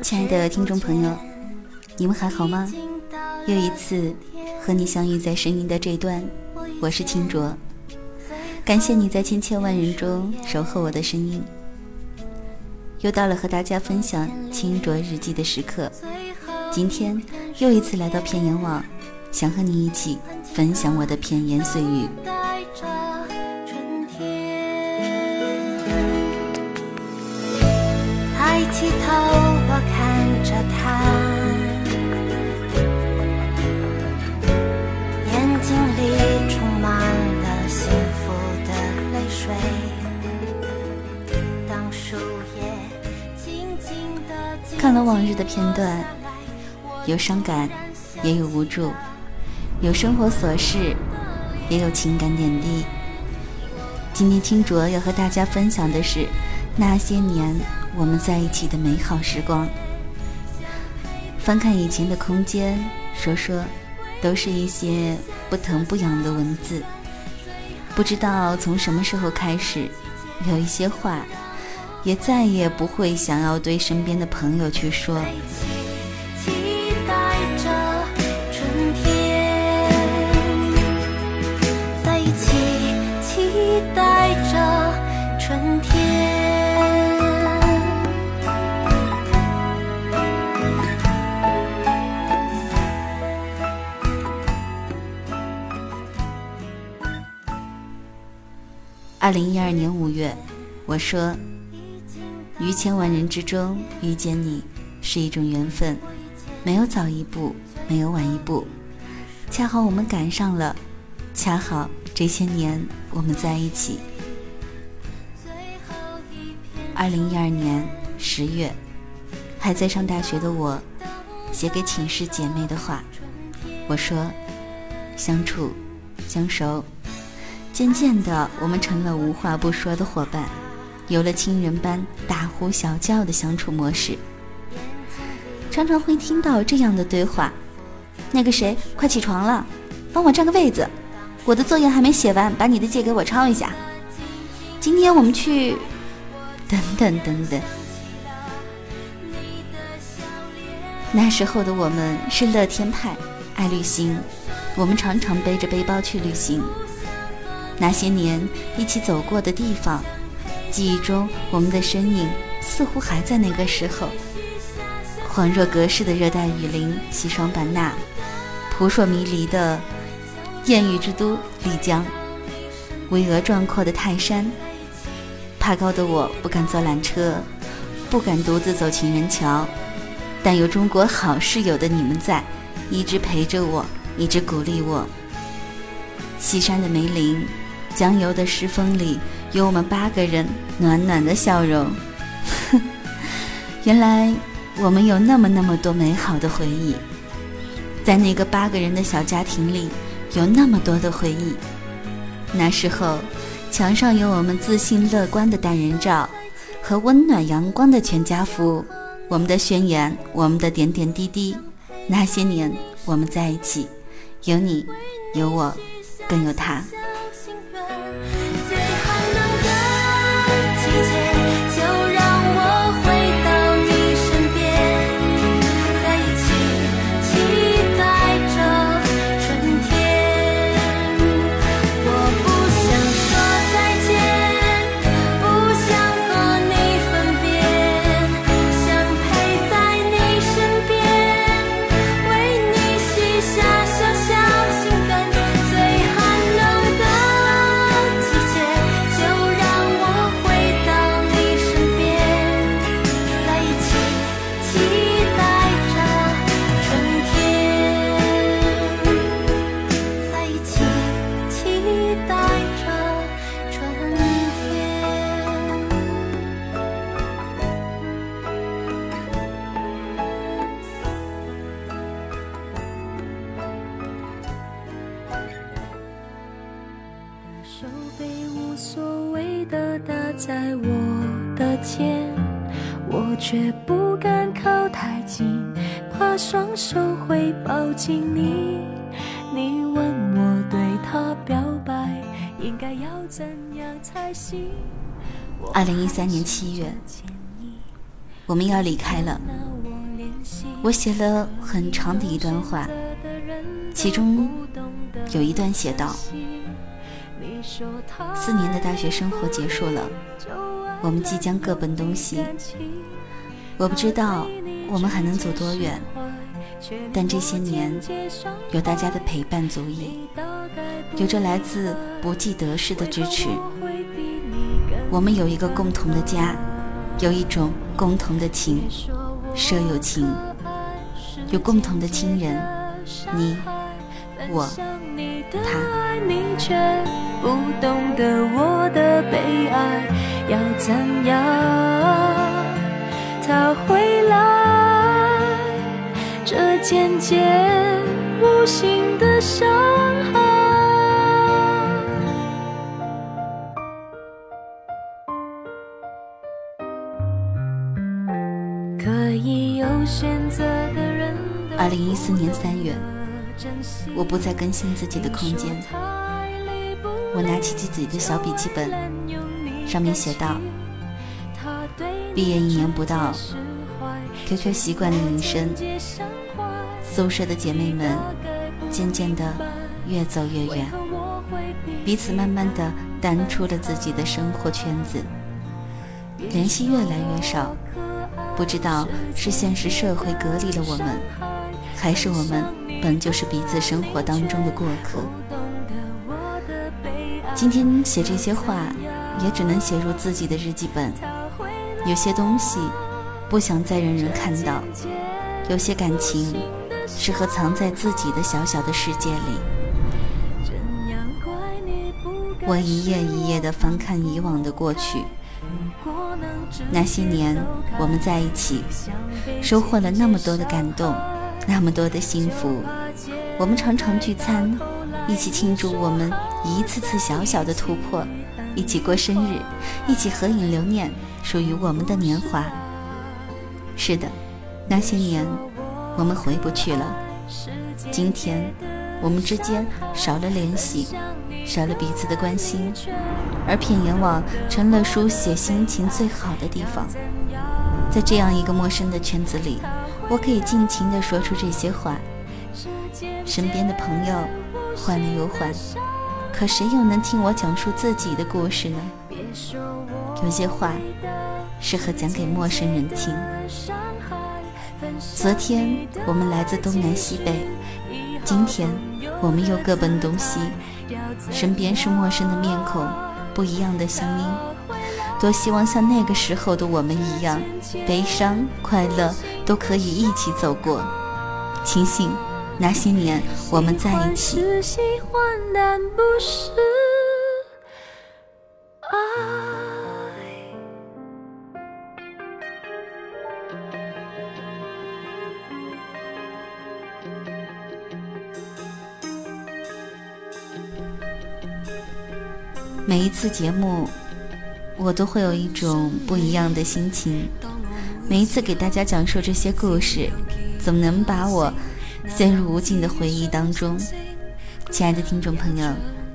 亲爱的听众朋友，你们还好吗？又一次和你相遇在声音的这段，我是清卓。感谢你在千千万人中守候我的声音。又到了和大家分享清卓日记的时刻，今天又一次来到片言网，想和你一起分享我的片言碎语。抬起头。我看着他，眼睛里充满了幸福的泪水。当树叶静静地看了往日的片段，有伤感，也有无助，有生活琐事，也有情感点滴。今天清卓要和大家分享的是那些年。我们在一起的美好时光。翻看以前的空间，说说，都是一些不疼不痒的文字。不知道从什么时候开始，有一些话，也再也不会想要对身边的朋友去说。二零一二年五月，我说：“于千万人之中遇见你，是一种缘分，没有早一步，没有晚一步，恰好我们赶上了，恰好这些年我们在一起。”二零一二年十月，还在上大学的我，写给寝室姐妹的话，我说：“相处，相熟。”渐渐的，我们成了无话不说的伙伴，有了亲人般大呼小叫的相处模式。常常会听到这样的对话：“那个谁，快起床了，帮我占个位子，我的作业还没写完，把你的借给我抄一下。今天我们去……等等等等。”那时候的我们是乐天派，爱旅行，我们常常背着背包去旅行。那些年一起走过的地方，记忆中我们的身影似乎还在那个时候。恍若隔世的热带雨林西双版纳，扑朔迷离的艳遇之都丽江，巍峨壮阔的泰山。怕高的我不敢坐缆车，不敢独自走情人桥，但有中国好室友的你们在，一直陪着我，一直鼓励我。西山的梅林。江油的石缝里，有我们八个人暖暖的笑容。原来我们有那么那么多美好的回忆，在那个八个人的小家庭里，有那么多的回忆。那时候，墙上有我们自信乐观的单人照，和温暖阳光的全家福，我们的宣言，我们的点点滴滴。那些年，我们在一起，有你，有我，更有他。却不敢靠太近，怕双手会抱紧你。你问我对他表白应该要怎样才行？二零一三年七月，我们要离开了。我写了很长的一段话，其中有一段写道：四年的大学生活结束了，我们即将各奔东西。我不知道我们还能走多远，但这些年有大家的陪伴足矣，有着来自不计得失的支持。我们有一个共同的家，有一种共同的情，舍友情。有共同的亲人，你、我、他。要怎样才会来？这渐渐无形的伤害。可以有选择的人。二零一四年三月，我不再更新自己的空间。我拿起自己的小笔记本，上面写道：毕业一年不到，QQ 习惯的铃声，宿舍的姐妹们渐渐的越走越远，彼此慢慢的淡出了自己的生活圈子，联系越来越少。不知道是现实社会隔离了我们。还是我们本就是彼此生活当中的过客。今天写这些话，也只能写入自己的日记本。有些东西不想再让人看到，有些感情适合藏在自己的小小的世界里。我一页一页地翻看以往的过去，那些年我们在一起，收获了那么多的感动。那么多的幸福，我们常常聚餐，一起庆祝我们一次次小小的突破，一起过生日，一起合影留念属于我们的年华。是的，那些年我们回不去了。今天我们之间少了联系，少了彼此的关心，而片言网成了书写心情最好的地方。在这样一个陌生的圈子里。我可以尽情地说出这些话，身边的朋友换了又换，可谁又能听我讲述自己的故事呢？有些话适合讲给陌生人听。昨天我们来自东南西北，今天我们又各奔东西，身边是陌生的面孔，不一样的声音。多希望像那个时候的我们一样，悲伤、快乐。都可以一起走过，庆幸那些年我们在一起。每一次节目，我都会有一种不一样的心情。每一次给大家讲述这些故事，总能把我陷入无尽的回忆当中。亲爱的听众朋友，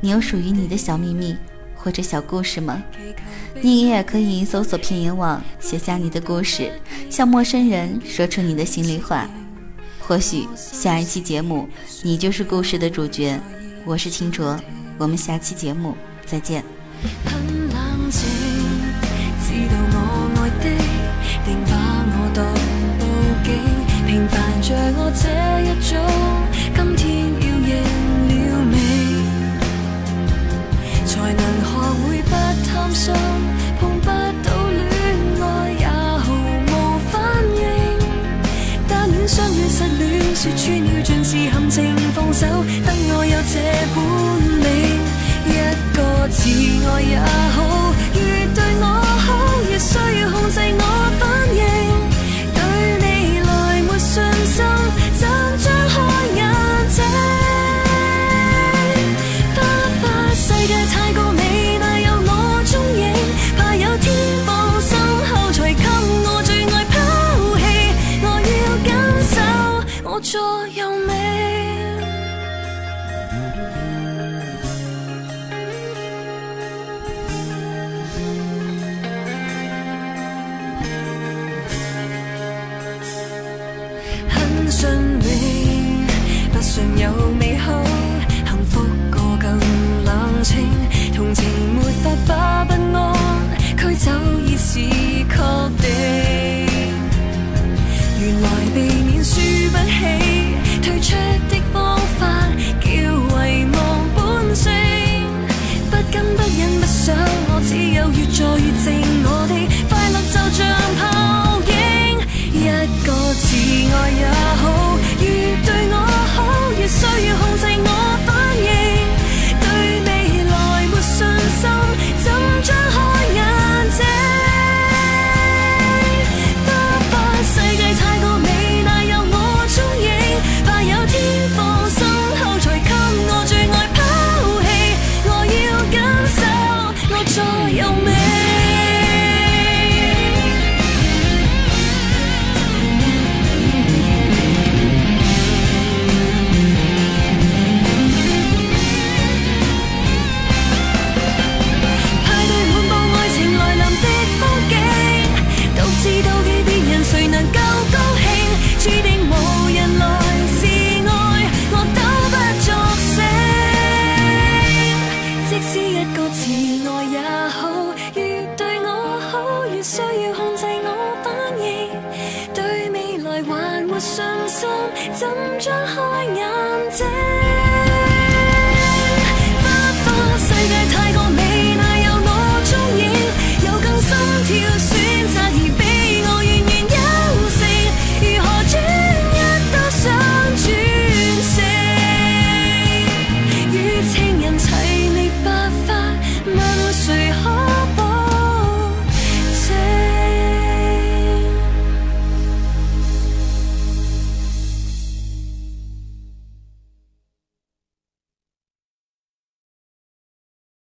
你有属于你的小秘密或者小故事吗？你也可以搜索片言网，写下你的故事，向陌生人说出你的心里话。或许下一期节目，你就是故事的主角。我是清卓，我们下期节目再见。着我这一种，今天要认了命，才能学会不贪心，碰不到恋爱也毫无反应。单恋、相恋、失恋，说穿了尽是陷阱，放手得我有这本领，一个自爱也好，一个慈爱也好，